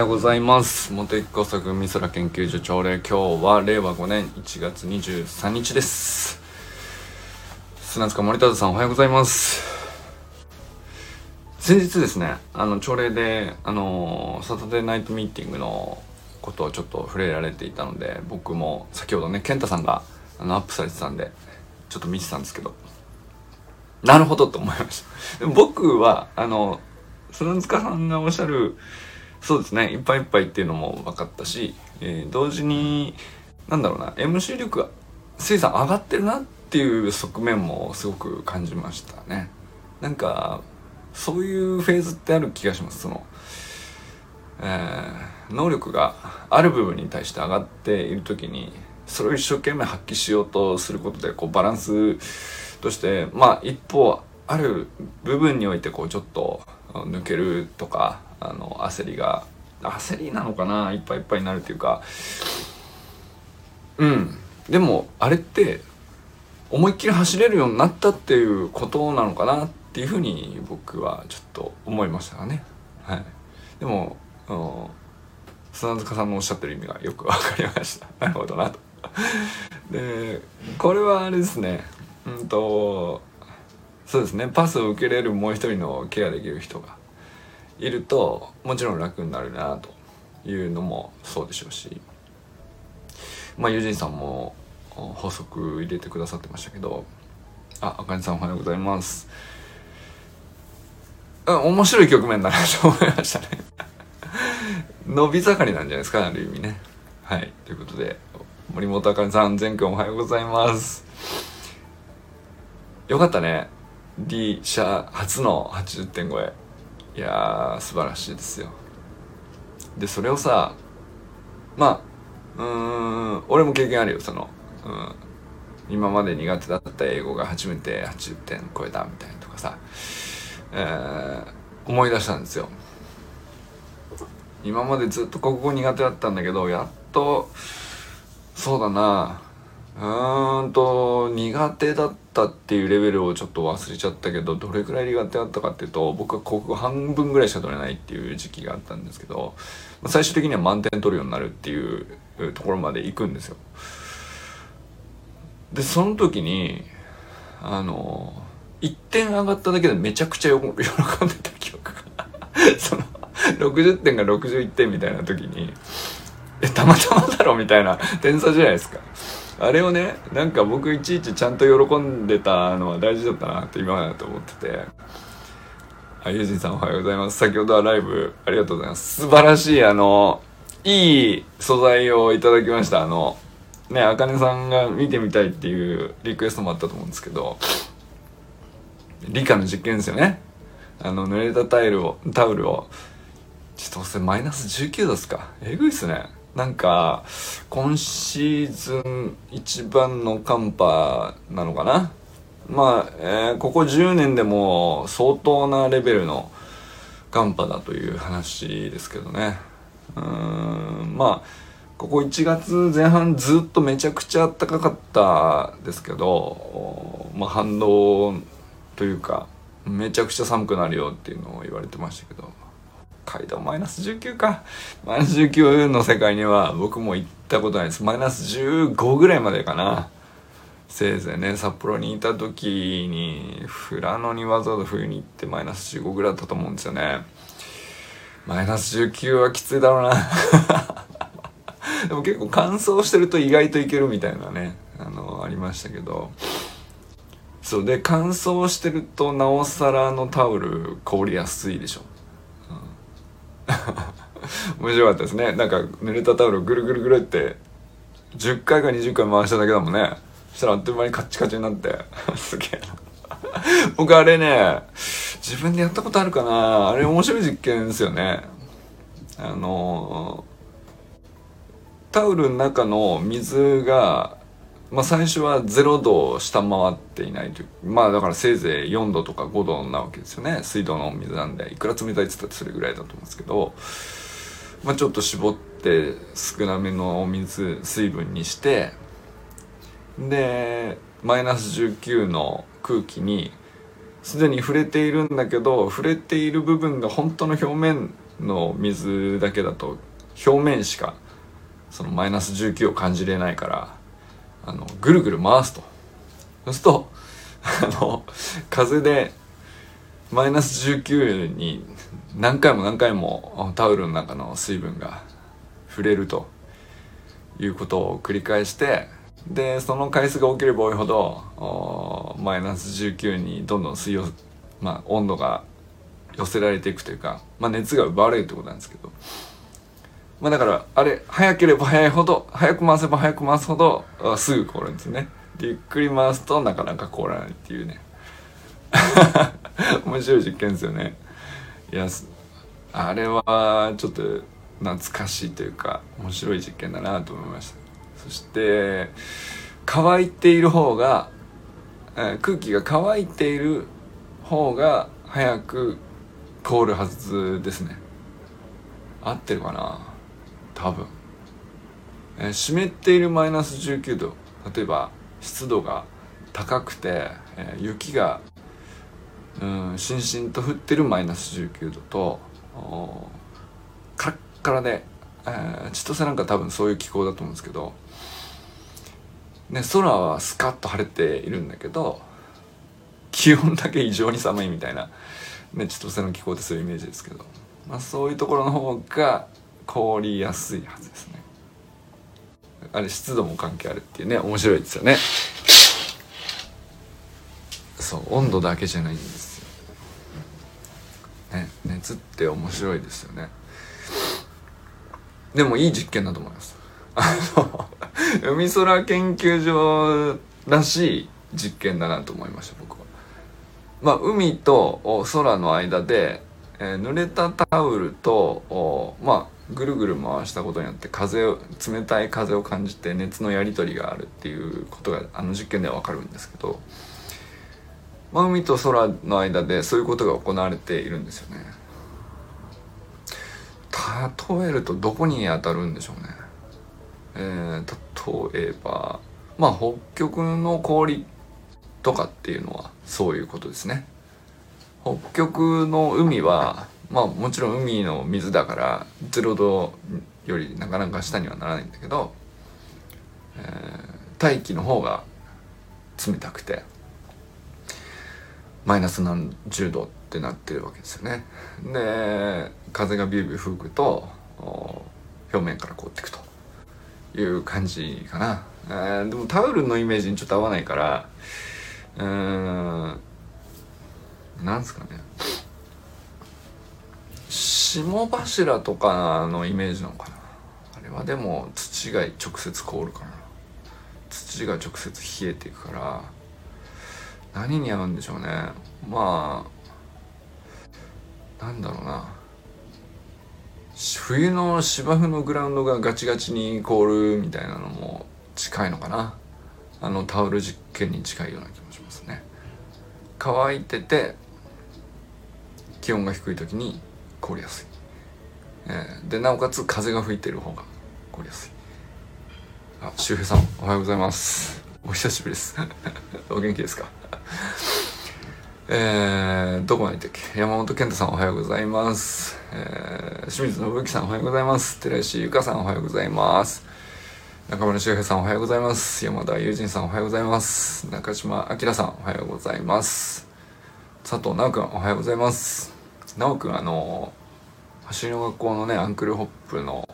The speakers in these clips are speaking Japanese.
ようございます。茂木工作美空研究所朝礼今日は令和5年1月23日です。砂塚森田さんおはようございます。先日ですねあの朝礼であのサタデーナイトミーティングのことをちょっと触れられていたので僕も先ほどね健太さんがあのアップされてたんでちょっと見てたんですけど。なるほどと思いました。僕はあの砂塚さんがおっしゃるそうですね。いっぱいいっぱいっていうのも分かったし、えー、同時になんだろうな MC 力が生産上がってるなっていう側面もすごく感じましたね。なんかそういうフェーズってある気がします。その、えー、能力がある部分に対して上がっている時にそれを一生懸命発揮しようとすることでこうバランスとしてまあ一方ある部分においてこうちょっと抜けるとかあの焦りが焦りなのかないっぱいいっぱいになるっていうかうんでもあれって思いっきり走れるようになったっていうことなのかなっていうふうに僕はちょっと思いましたね。はい、でも砂塚さんのおっしゃってる意味がよく分かりました。なるほどなと。でこれはあれですねうんとそうですねパスを受けれるもう一人のケアできる人がいるともちろん楽になるなというのもそうでしょうし。まあユージンさんも法則入れてくださってましたけど。ああかねさんおはようございます。あ面白い局面だなと思いましたね。伸び盛りなんじゃないですかある意味ね。はい。ということで森本あかねさん全くおはようございます。よかったね。D 社初の80点超え。いやー素晴らしいですよ。でそれをさまあうん俺も経験あるよその、うん、今まで苦手だった英語が初めて80点超えたみたいなとかさ、えー、思い出したんですよ。今までずっと国語苦手だったんだけどやっとそうだなうんと苦手だったっていうレベルをちょっと忘れちゃったけどどれくらい苦手だったかっていうと僕は国語半分ぐらいしか取れないっていう時期があったんですけど最終的には満点取るようになるっていうところまで行くんですよ。でその時にあの1点上がっただけでめちゃくちゃ喜んでた記憶が その60点が61点みたいな時にえたまたまだろみたいな点差じゃないですか。あれをねなんか僕いちいちちゃんと喜んでたのは大事だったなって今までだと思ってて。あゆうじんさんおはようございます。先ほどはライブありがとうございます。素晴らしいあのいい素材をいただきました。あのねあかねさんが見てみたいっていうリクエストもあったと思うんですけど。理科の実験ですよね。あの濡れたタイルをタオルを。ちょっとそれマイナス19度っすか。えぐいっすね。なんか今シーズン一番の寒波なのかな？まあ、えー、ここ10年でも相当なレベルの寒波だという話ですけどね。うんまあここ1月前半ずっとめちゃくちゃ暖かかったですけど、まあ、反動というかめちゃくちゃ寒くなるよっていうのを言われてましたけど。海道マイナス19か。マイナス19の世界には僕も行ったことないです。マイナス15ぐらいまでかな。せいぜいね、札幌にいた時に、富良野にわざわざ冬に行ってマイナス15ぐらいだったと思うんですよね。マイナス19はきついだろうな。でも結構乾燥してると意外といけるみたいなね、あの、ありましたけど。そうで乾燥してるとなおさらのタオル凍りやすいでしょ面白かったですね。なんか濡れたタオルをぐるぐるぐるって10回か20回回しただけだもんね。そしたらあっという間にカッチカチになって。すげえ。僕あれね自分でやったことあるかな。あれ面白い実験ですよね。あのタオルの中の水がまあ、最初は0度を下回っていないという。まあだからせいぜい4度とか5度なわけですよね。水道の水なんでいくら冷たいって言ったらそれぐらいだと思うんですけど、まあ、ちょっと絞って少なめのお水水分にしてでマイナス19の空気にすでに触れているんだけど触れている部分が本当の表面の水だけだと表面しかそのマイナス19を感じれないからあのぐるぐる回すと。そうするとあの風でマイナス19に何回も何回もタオルの中の水分が触れるということを繰り返してでその回数が起きれば多いほどマイナス19にどんどん水温、まあ、温度が寄せられていくというか、まあ、熱が奪われるってことなんですけど、まあ、だからあれ早ければ早いほど早く回せば早く回すほどすぐ凍るんですね。ゆっくり回すとなかなか凍らないっていうね。面白い実験ですよね。いやあれはちょっと懐かしいというか面白い実験だなと思いました。そして乾いている方が、え、空気が乾いている方が早く凍るはずですね。合ってるかな？多分、え、湿っているマイナス19度。例えば湿度が高くて、えー、雪がうんしんしんと降ってるマイナス19度とカラッカラで、えー、千歳なんか多分そういう気候だと思うんですけど、ね、空はスカッと晴れているんだけど気温だけ異常に寒いみたいな、ね、千歳の気候ってそういうイメージですけど、まあ、そういうところの方が凍りやすいはずですね。あれ湿度も関係あるっていうね面白いですよね。そう温度だけじゃないんですよ、ね、熱って面白いですよね。でもいい実験だと思います。あの海空研究所らしい実験だなと思いました僕は。まあ海と空の間で、えー、濡れたタオルとまあぐるぐる回したことによって風を冷たい風を感じて熱のやり取りがあるっていうことがあの実験では分かるんですけど、まあ、海と空の間でそういうことが行われているんですよね。例えるとどこに当たるんでしょうね。えー、例えばまあ北極の氷とかっていうのはそういうことですね。北極の海はまあもちろん海の水だから0度よりなかなか下にはならないんだけど、えー、大気の方が冷たくてマイナス何十度ってなってるわけですよね。で風がビュービュー吹くと表面から凍っていくという感じかな、えー、でもタオルのイメージにちょっと合わないからうーんなんすかね。霜柱とかのイメージなのかな。あれはでも土が直接凍るかな土が直接冷えていくから。何に合うんでしょうね。まあなんだろうな。冬の芝生のグラウンドがガチガチに凍るみたいなのも近いのかな。あのタオル実験に近いような気もしますね。乾いてて気温が低い時に凍りやすい、えー、でなおかつ風が吹いてる方が凍りやすい。あ周平さんおはようございます。お久しぶりです。お元気ですか？えー、どこまで行ったっけ？山本健太さんおはようございます。えー、清水信之さんおはようございます。寺石ゆかさんおはようございます。中村修平さんおはようございます。山田友人さんおはようございます。中島明さんおはようございます。佐藤直くんおはようございます。直くんあの走りの学校のねアンクルホップの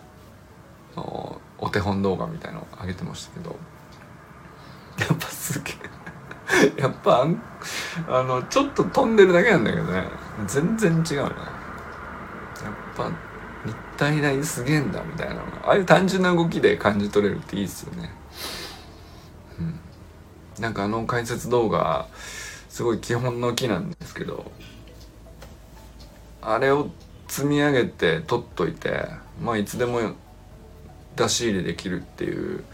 お手本動画みたいの上げてましたけどやっぱすげえ やっぱあのちょっと飛んでるだけなんだけどね。全然違うね。やっぱ日体大すげえんだみたいなああいう単純な動きで感じ取れるっていいっすよね。うん。なんかあの解説動画すごい基本の木なんですけどあれを積み上げて取っといてまあいつでも出し入れできるっていう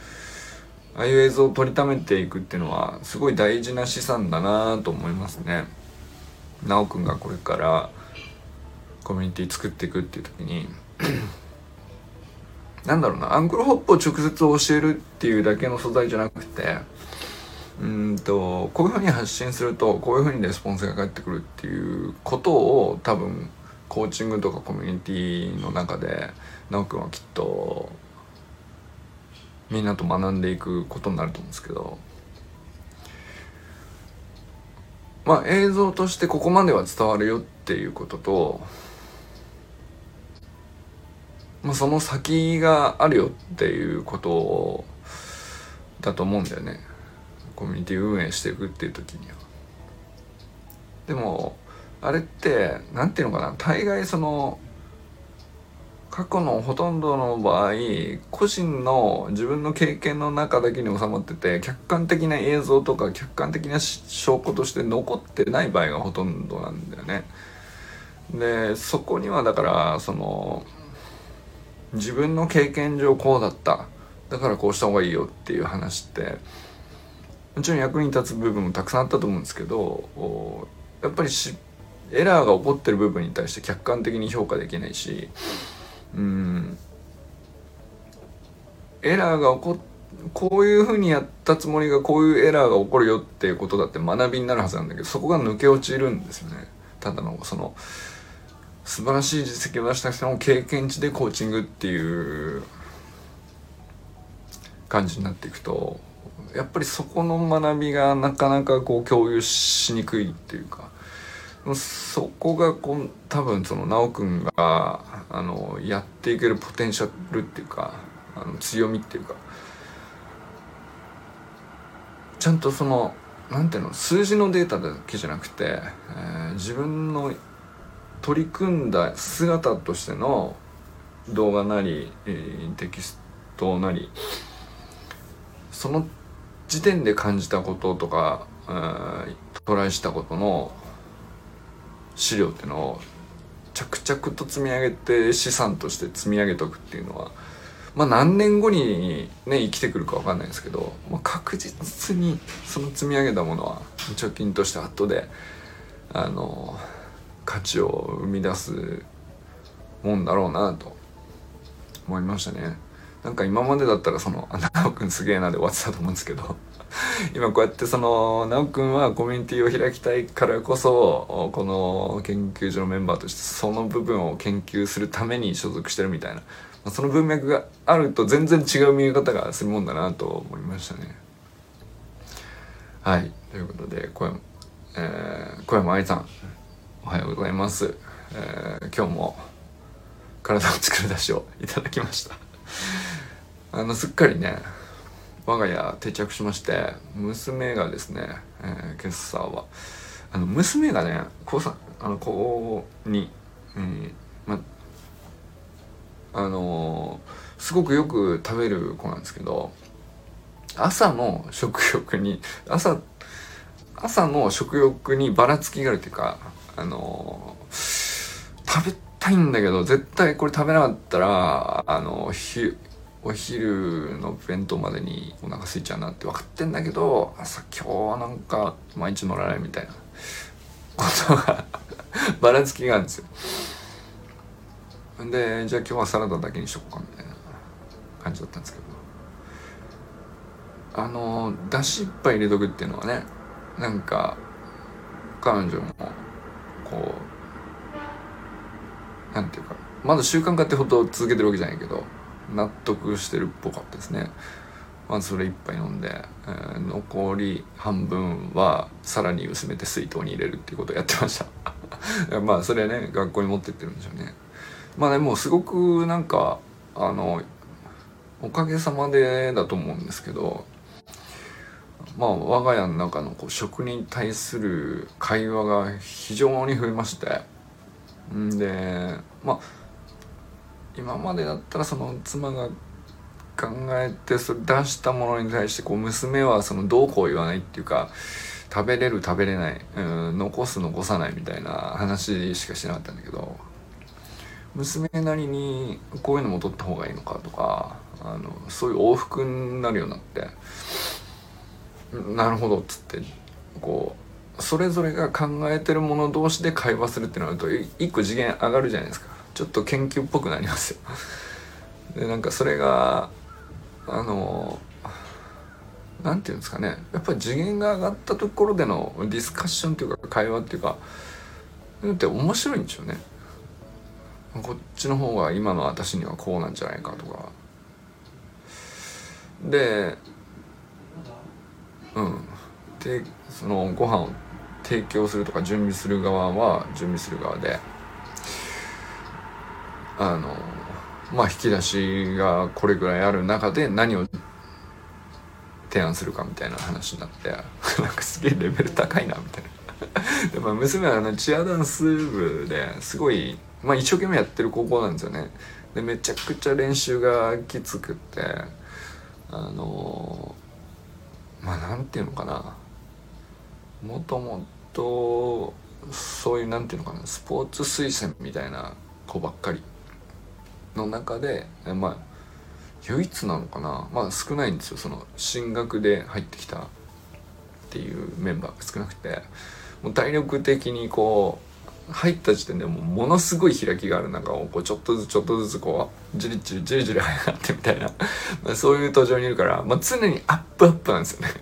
ああいう映像を撮りためていくっていうのはすごい大事な資産だなと思いますね。なおくんがこれからコミュニティ作っていくっていう時に なんだろうなアンクルホップを直接教えるっていうだけの素材じゃなくてうんとこういうふうに発信するとこういうふうにレスポンスが返ってくるっていうことを多分コーチングとかコミュニティの中で直くんはきっとみんなと学んでいくことになると思うんですけど。まあ映像としてここまでは伝わるよっていうことと、まあ、その先があるよっていうことだと思うんだよね。コミュニティ運営していくっていう時には。でもあれって何ていうのかな。大概その過去のほとんどの場合個人の自分の経験の中だけに収まってて客観的な映像とか客観的な証拠として残ってない場合がほとんどなんだよね。でそこにはだからその自分の経験上こうだっただからこうした方がいいよっていう話ってもちろん役に立つ部分もたくさんあったと思うんですけどやっぱりしエラーが起こってる部分に対して客観的に評価できないしうん。エラーが起こっこういうふうにやったつもりがこういうエラーが起こるよっていうことだって学びになるはずなんだけどそこが抜け落ちるんですよね。ただのその素晴らしい実績を出した人の経験値でコーチングっていう感じになっていくとやっぱりそこの学びがなかなかこう共有しにくいっていうかそこがこう多分その修くんがあのやっていけるポテンシャルっていうかあの強みっていうか。ちゃんとそのなんていうの数字のデータだけじゃなくて、えー、自分の取り組んだ姿としての動画なり、えー、テキストなりその時点で感じたこととか、えー、トライしたことの資料っていうのを着々と積み上げて資産として積み上げておくっていうのはまあ何年後にね生きてくるか分かんないですけど、まあ、確実にその積み上げたものは貯金として後であの価値を生み出すもんだろうなと思いましたね。なんか今までだったらその「あなおくんすげえな」で終わってたと思うんですけど今こうやってその奈くんはコミュニティを開きたいからこそこの研究所のメンバーとしてその部分を研究するために所属してるみたいな。その文脈があると全然違う見え方がするもんだなと思いましたね。はい。ということで小山,、えー、小山愛さんおはようございます、えー、今日も体を作る出しをいただきました。あのすっかりね我が家定着しまして娘がですね、えー、今朝は。あの娘がね高3あの高2、うん、まあのー、すごくよく食べる子なんですけど朝の食欲に朝朝の食欲にばらつきがあるっていうかあのー、食べたいんだけど絶対これ食べなかったらあのひお昼の弁当までにお腹空いちゃうなって分かってんだけど朝今日はなんか毎日乗らないみたいな。ことがばらつきがあるんですよ。でじゃあ今日はサラダだけにしとこうかみたいな感じだったんですけど。あのだしいっぱい入れとくっていうのはねなんか彼女もこうなんていうかまだ習慣化ってほど続けてるわけじゃないけど納得してるっぽかったですね。まずそれ一杯飲んで、えー、残り半分はさらに薄めて水筒に入れるっていうことをやってました。まあそれね学校に持ってってるんでしょうね。まあでもすごくなんかあのおかげさまでだと思うんですけどまあ我が家の中のこう食に対する会話が非常に増えまして。んでまあ今までだったらその妻が考えてそれ出したものに対してこう娘はそのどうこう言わないっていうか食べれる食べれない、うん、残す残さないみたいな話しかしなかったんだけど娘なりにこういうのも取った方がいいのかとかあのそういう往復になるようになってなるほどっつってこうそれぞれが考えてるもの同士で会話するってなると一個次元上がるじゃないですか。ちょっと研究っぽくなりますよ。でなんかそれがあの何て言うんですかね。やっぱり次元が上がったところでのディスカッションというか会話っていうかって面白いんでしょうね。こっちの方が今の私にはこうなんじゃないかとか。でうん。でそのご飯を提供するとか準備する側は準備する側で。あのまあ引き出しがこれぐらいある中で何を提案するかみたいな話になって なんかすげえレベル高いなみたいな。でも娘はあのチアダンス部ですごい、まあ、一生懸命やってる高校なんですよね。でめちゃくちゃ練習がきつくってあのまあなんていうのかな。もともとそういうなんていうのかなスポーツ推薦みたいな子ばっかりの中でまあ唯一なのかな？まあ少ないんですよ。その進学で入ってきたっていうメンバーが少なくて。もう体力的にこう入った時点でもうものすごい開きがある。中をこうちょっとずつちょっとずつこうじりじりじりじり上がってみたいな。ま あそういう途上にいるから、まあ、常にアップアップなんですよね。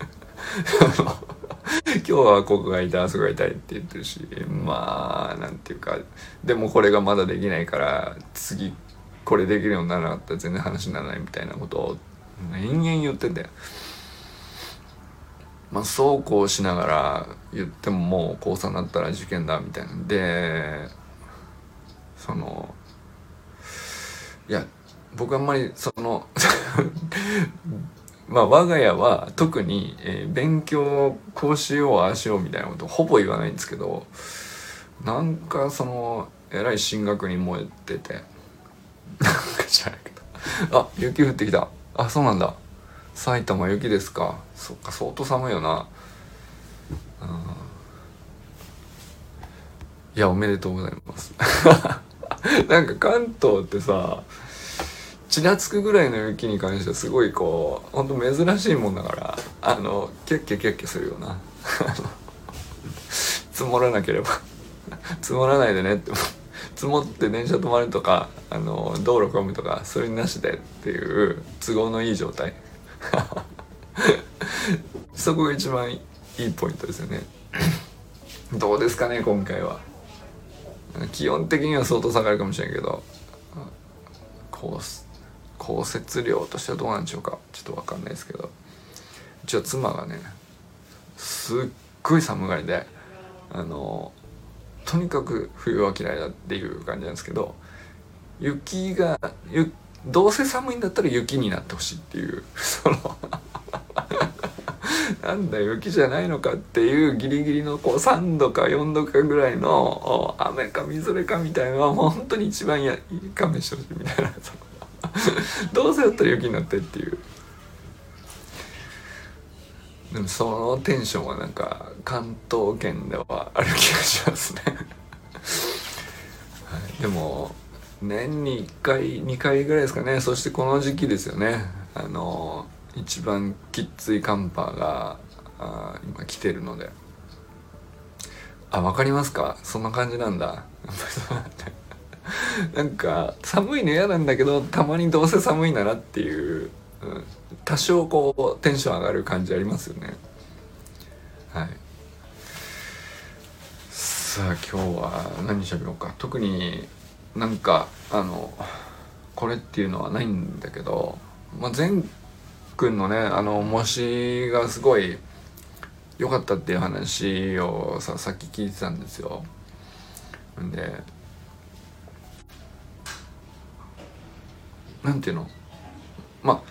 今日はここが痛いあそこが痛いって言ってるしまあなんていうか。でもこれがまだできないから次これできるようにならなかったら全然話にならないみたいなことを延々言っててまあそうこうしながら言ってももう高3になったら受験だみたいな。んでそのいや僕あんまりその まあ我が家は特に、えー、勉強こうしようああしようみたいなことほぼ言わないんですけどなんかそのえらい進学に燃えてて。なんか知らないけど。あ雪降ってきた。あそうなんだ。埼玉雪ですか。そっか相当寒いよな。うん。いやおめでとうございます。なんか関東ってさちらつくぐらいの雪に関してはすごいこうほんと珍しいもんだからあのキャッキャキャッキャするよな。積もらなければ。積もらないでねって積もって電車止まるとかあの道路混むとかそれなしでっていう都合のいい状態。そこが一番いいポイントですよね。どうですかね今回は。基本的には相当下がるかもしれんけど。降降雪量としてはどうなんでしょうか。ちょっと分かんないですけど。うちは妻がねすっごい寒がりであのとにかく冬は嫌いだっていう感じなんですけど雪がどうせ寒いんだったら雪になってほしいっていう その なんだ雪じゃないのかっていうギリギリのこう3度か4度かぐらいの雨かみぞれかみたいなのはもう本当に一番や勘弁してほしいみたいなどうせだったら雪になってっていう。でもそのテンションはなんか関東圏ではある気がしますね。はい、でも年に1回2回ぐらいですかね。そしてこの時期ですよね。あの一番きっつい寒波があ今来てるので。あ分かりますか？そんな感じなんだ。なんか寒いの嫌なんだけどたまにどうせ寒いならっていう、多少こうテンション上がる感じありますよね。はい。さあ今日は何しゃべろうか。特になんかあのこれっていうのはないんだけど、まあ、善くんのねあの模試がすごい良かったっていう話をささっき聞いてたんですよ。んでなんていうの？まあ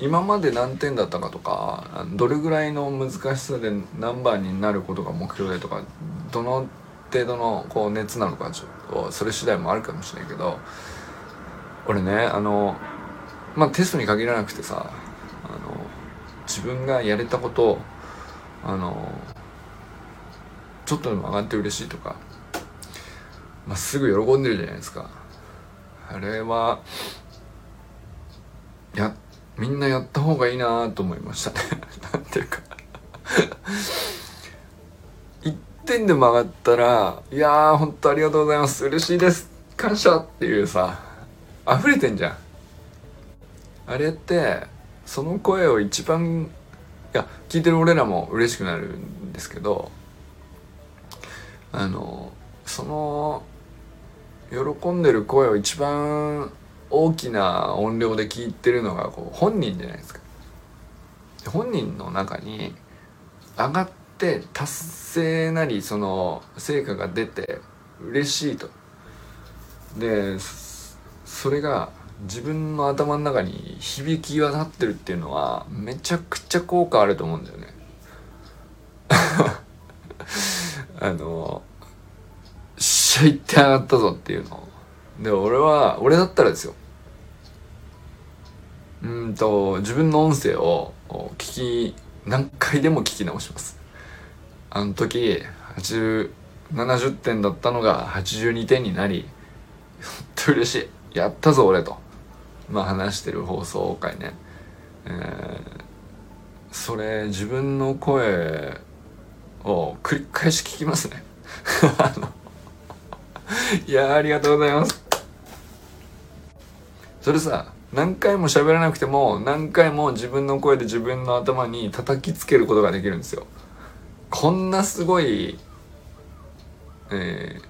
今まで何点だったかとかどれぐらいの難しさで何番になることが目標でとかどの程度のこう熱なのかちょっとそれ次第もあるかもしれないけど俺ねあのまあテストに限らなくてさあの自分がやれたことあのちょっとでも上がって嬉しいとか、まあ、すぐ喜んでるじゃないですか。あれはやみんなやった方がいいなと思いましたね。なんていうか。1点でも上がったら「いやーほんとありがとうございます。嬉しいです。感謝!」っていうさ溢れてんじゃん。あれってその声を一番いや聞いてる俺らも嬉しくなるんですけどあのその喜んでる声を一番大きな音量で聞いてるのがこう本人じゃないですか。本人の中に上がって達成なりその成果が出て嬉しいと。でそれが自分の頭の中に響き渡ってるっていうのはめちゃくちゃ効果あると思うんだよね。あのしゃいって上がったぞっていうの。で俺は俺だったらですよ。うんと自分の音声を聞き何回でも聞き直します。あの時870点だったのが82点になり本当嬉しい。やったぞ俺と。まあ話してる放送回ね、えー、それ自分の声を繰り返し聞きますね。いやありがとうございます。それさ何回も喋らなくても何回も自分の声で自分の頭に叩きつけることができるんですよ。こんなすごいえ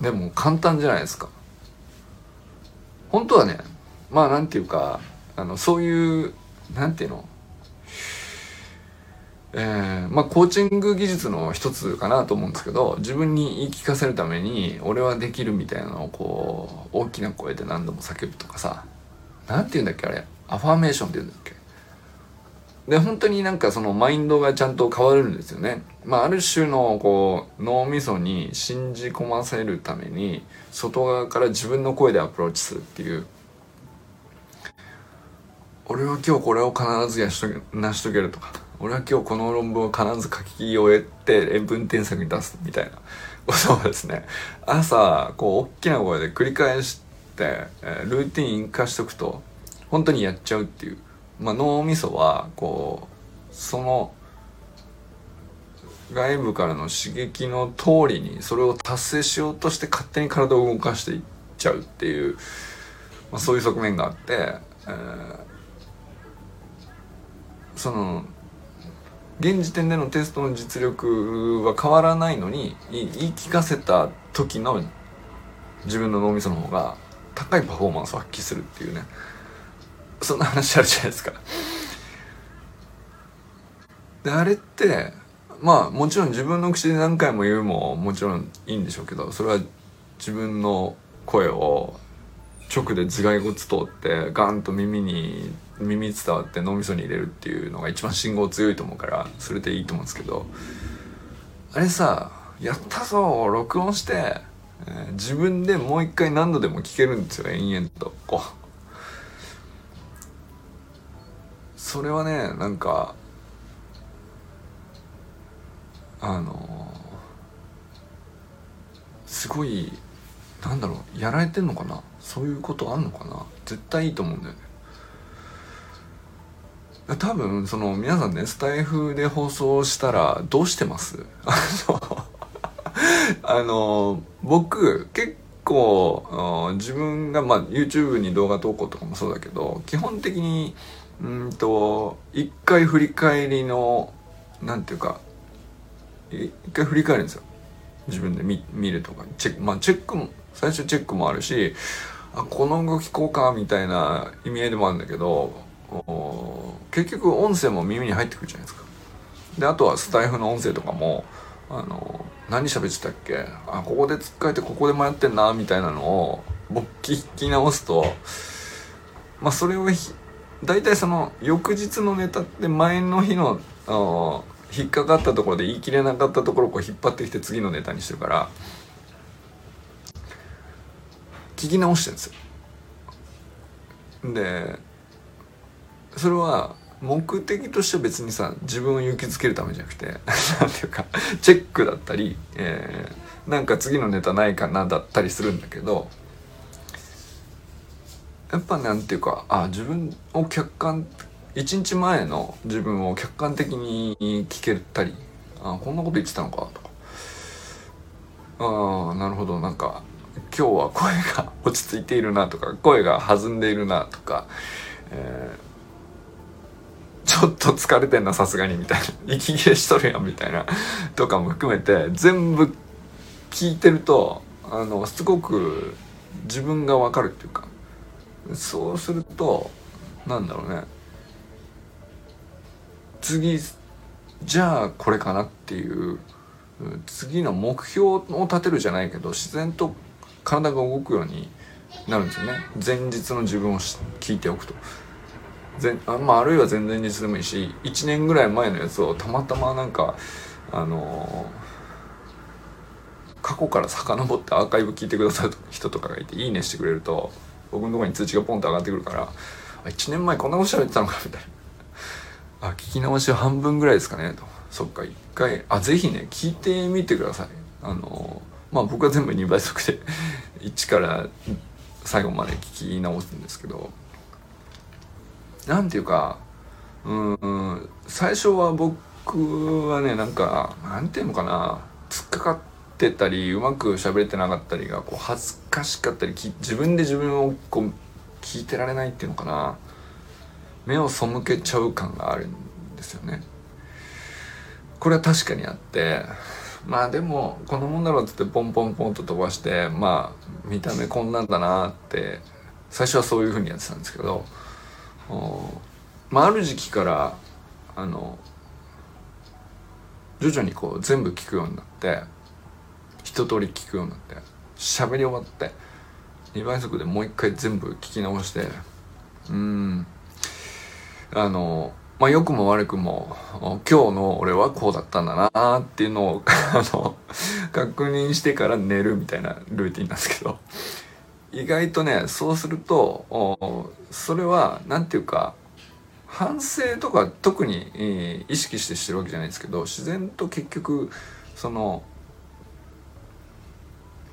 ー、でも簡単じゃないですか。本当はねまあなんていうかあのそういうなんていうの？えー、まあコーチング技術の一つかなと思うんですけど自分に言い聞かせるために俺はできるみたいなのをこう大きな声で何度も叫ぶとかさ何て言うんだっけあれ？アファーメーションって言うんだっけ？で本当になんかそのマインドがちゃんと変わるんですよね。まあ、ある種のこう脳みそに信じ込ませるために外側から自分の声でアプローチするっていう。俺は今日これを必ずやしと成し遂げるとか。俺は今日この論文を必ず書き終えて塩分添削に出すみたいなことをですね。朝こう大きな声で繰り返して、えー、ルーティン化しとくと本当にやっちゃうっていう。まあ、脳みそはこうその外部からの刺激の通りにそれを達成しようとして勝手に体を動かしていっちゃうっていう、まあ、そういう側面があって、えー、その現時点でのテストの実力は変わらないのに言い聞かせた時の自分の脳みその方が高いパフォーマンスを発揮するっていうねそんな話あるじゃないですか。であれってまあもちろん自分の口で何回も言うももちろんいいんでしょうけどそれは自分の声を直で頭蓋骨通ってガンと耳に耳伝わって脳みそに入れるっていうのが一番信号強いと思うからそれでいいと思うんですけど。あれさやったぞ録音して、えー、自分でもう一回何度でも聞けるんですよ延々と。こう。それはねなんかあのすごいなんだろうやられてんのかな？そういうことあんのかな？絶対いいと思うんだよね。多分その皆さんねスタイフで放送したらどうしてます？あの僕結構自分がまあ YouTube に動画投稿とかもそうだけど基本的にうんと一回振り返りのなんていうか一回振り返るんですよ。自分で見見るとか。チェックまあチェックも最初チェックもあるしあこの動きこうかみたいな意味合いでもあるんだけど結局音声も耳に入ってくるじゃないですか。であとはスタイフの音声とかもあの何喋ってたっけ？あここでつっかえてここで迷ってんなみたいなのを僕聞き直すとまあそれを大体その翌日のネタって前の日の引っかかったところで言い切れなかったところをこう引っ張ってきて次のネタにしてるから聞き直してるんですよ。でそれは目的としては別にさ自分を勇気づけるためじゃなくて 何ていうかチェックだったり、えー、なんか次のネタないかなだったりするんだけどやっぱなんていうかあ自分を客観一日前の自分を客観的に聞けたりあこんなこと言ってたのかとかああなるほどなんか今日は声が落ち着いているなとか声が弾んでいるなとか、えー、ちょっと疲れてんなさすがにみたいな。息切れしとるやんみたいなとかも含めて全部聞いてるとあのすごく自分が分かるっていうかそうするとなんだろうね。次じゃあこれかなっていう次の目標を立てるじゃないけど自然と体が動くようになるんですよね。前日の自分を聞いておくと。前あ,、まあ、あるいは前々日でもいいし1年ぐらい前のやつをたまたまなんかあのー、過去から遡ってアーカイブ聞いてくださる人とかがいて「いいね」してくれると僕のところに通知がポンと上がってくるから「1年前こんなこと喋ってたのか」みたいな「あ聞き直しは半分ぐらいですかね」と「そっか一回あぜひね聞いてみてください」あのー、まあ僕は全部2倍速で1から最後まで聞き直すんですけどなんていうかうん最初は僕はねなんかなんていうのかな突っかかってたりうまく喋れてなかったりがこう恥ずかしかったり自分で自分をこう聞いてられないっていうのかな目を背けちゃう感があるんですよね。これは確かにあってまあでもこのもんだろうっつってポンポンポンと飛ばしてまあ見た目こんなんだなって最初はそういうふうにやってたんですけどまあある時期からあの徐々にこう全部聞くようになって一通り聞くようになって喋り終わって2倍速でもう一回全部聞き直してうんあのまあ良くも悪くも今日の俺はこうだったんだなっていうのを あの確認してから寝るみたいなルーティンなんですけど。意外とねそうするとそれは何て言うか反省とか特に、意識してしてるわけじゃないですけど自然と結局その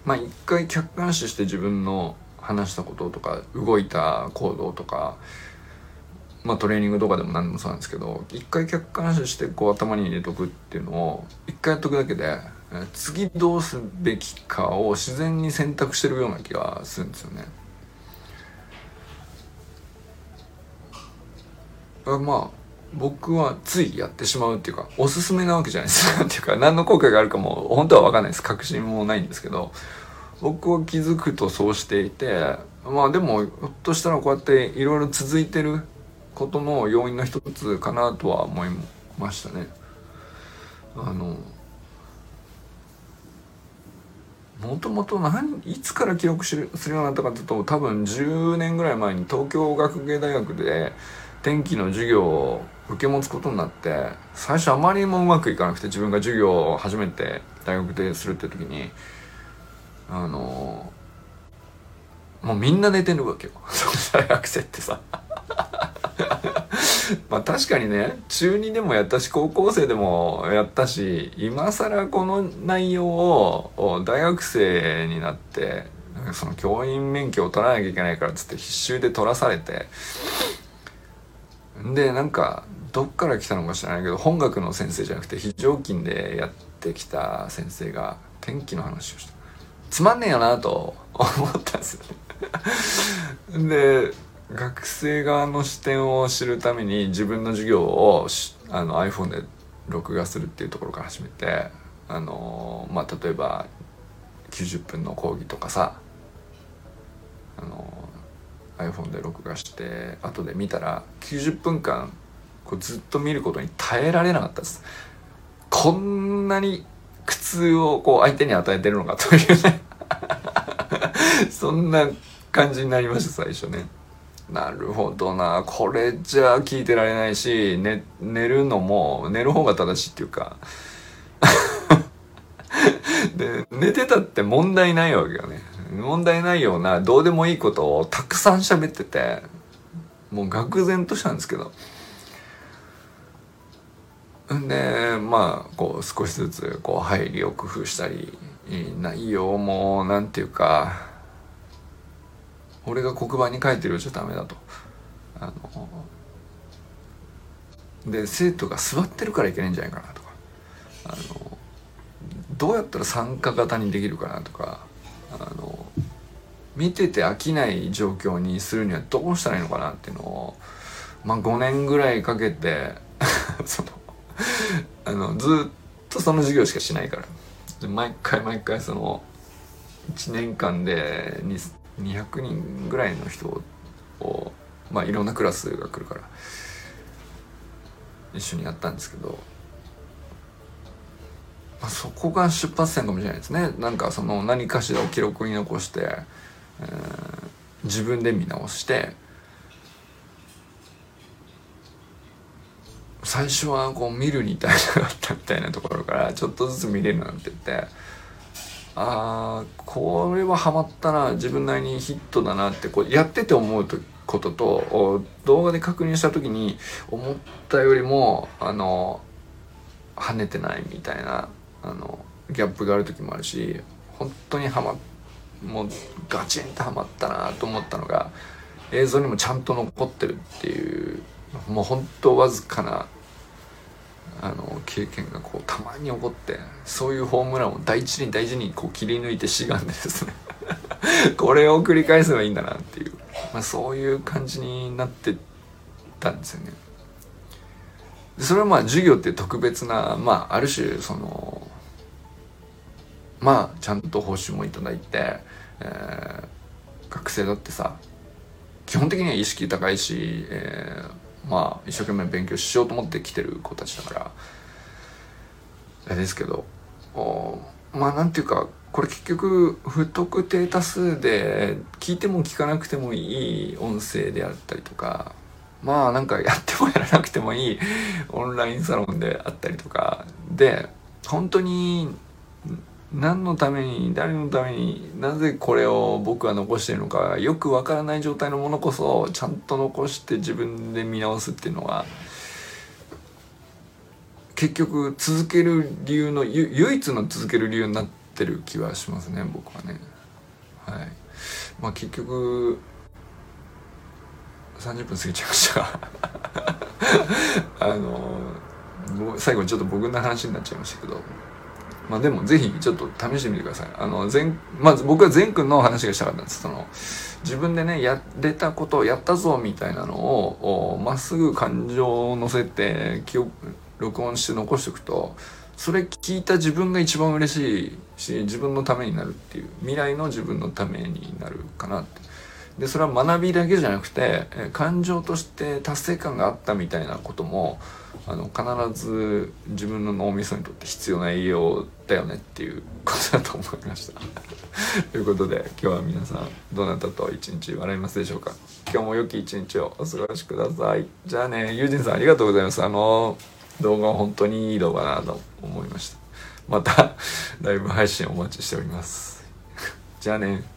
まあ一回客観視して自分の話したこととか動いた行動とかまあトレーニングとかでも何でもそうなんですけど一回客観視してこう頭に入れとくっていうのを一回やっとくだけで次どうすべきかを自然に選択してるような気がするんですよね。まあ僕はついやってしまうっていうかおすすめなわけじゃないですかっていうか何の効果があるかも本当は分かんないです確信もないんですけど僕は気づくとそうしていてまあでもひょっとしたらこうやっていろいろ続いてることの要因の一つかなとは思いましたね。あのもともと何いつから記録するようになったかというと多分10年ぐらい前に東京学芸大学で天気の授業を受け持つことになって最初あまりもうまくいかなくて自分が授業を初めて大学でするって時にあのもうみんな寝てるわけよ 大学生ってさ まあ確かにね中2でもやったし高校生でもやったし今更この内容を大学生になってその教員免許を取らなきゃいけないからっつって必修で取らされてでなんかどっから来たのか知らないけど本学の先生じゃなくて非常勤でやってきた先生が天気の話をした。つまんねえよなと思ったんです で学生側の視点を知るために自分の授業をあの iPhone で録画するっていうところから始めてあのまあ例えば90分の講義とかさあの iPhone で録画して後で見たら90分間こうずっと見ることに耐えられなかったです。こんなに苦痛をこう相手に与えてるのかというね。そんな感じになりました最初ね。なるほどな。これじゃ聞いてられないし、ね、寝るのも寝る方が正しいっていうか。で寝てたって問題ないわけよね。問題ないようなどうでもいいことをたくさん喋っててもう愕然としたんですけど。でまあこう少しずつこう配慮を工夫したり内容もなんていうか俺が黒板に書いてるじゃダメだと。あので生徒が座ってるからいけないんじゃないかなとか。あのどうやったら参加型にできるかなとか。あの見てて飽きない状況にするにはどうしたらいいのかなっていうのをまあ5年ぐらいかけて そのあのずっとその授業しかしないから。毎回毎回その1年間で200人ぐらいの人をまあいろんなクラスが来るから一緒にやったんですけど、まあ、そこが出発点かもしれないですね。なんかその何かしらを記録に残して、えー、自分で見直して最初はこう見るに耐えなかったみたいなところからちょっとずつ見れるなんて言ってああこれはハマったな自分なりにヒットだなってこうやってて思うことと動画で確認した時に思ったよりもあの跳ねてないみたいなあのギャップがある時もあるし本当にハマもうガチンとハマったなと思ったのが映像にもちゃんと残ってるっていうもう本当わずかなあの経験がこうたまに起こってそういうホームランを大事に大事にこう切り抜いてしがんでですね これを繰り返せばいいんだなっていう、まあ、そういう感じになってたんですよね。それはまあ授業って特別なまあある種そのまあちゃんと報酬もいただいて、えー、学生だってさ基本的には意識高いし、えーまあ一生懸命勉強しようと思って来てる子たちだからあれですけどまあなんていうかこれ結局不特定多数で聞いても聞かなくてもいい音声であったりとかまあなんかやってもやらなくてもいいオンラインサロンであったりとかで本当に何のために誰のためになぜこれを僕は残してるのかよくわからない状態のものこそちゃんと残して自分で見直すっていうのは結局続ける理由の唯一の続ける理由になってる気はしますね僕はね。はいまあ、結局30分過ぎちゃいました あの最後ちょっと僕の話になっちゃいましたけど。まあでもぜひちょっと試してみてください。あの、全、まず僕は善くんの話がしたかったんです。その、自分でね、やれたことをやったぞみたいなのを、まっすぐ感情を乗せて、記憶、録音して残しておくと、それ聞いた自分が一番嬉しいし、自分のためになるっていう、未来の自分のためになるかなって。で、それは学びだけじゃなくて、感情として達成感があったみたいなことも、あの必ず自分の脳みそにとって必要な栄養だよねっていうことだと思いました。ということで今日は皆さんどなたと一日笑いますでしょうか？今日も良き一日をお過ごしください。じゃあねユージンさんありがとうございます。あの動画は本当にいい動画だなと思いました。またライブ配信お待ちしております。じゃあね。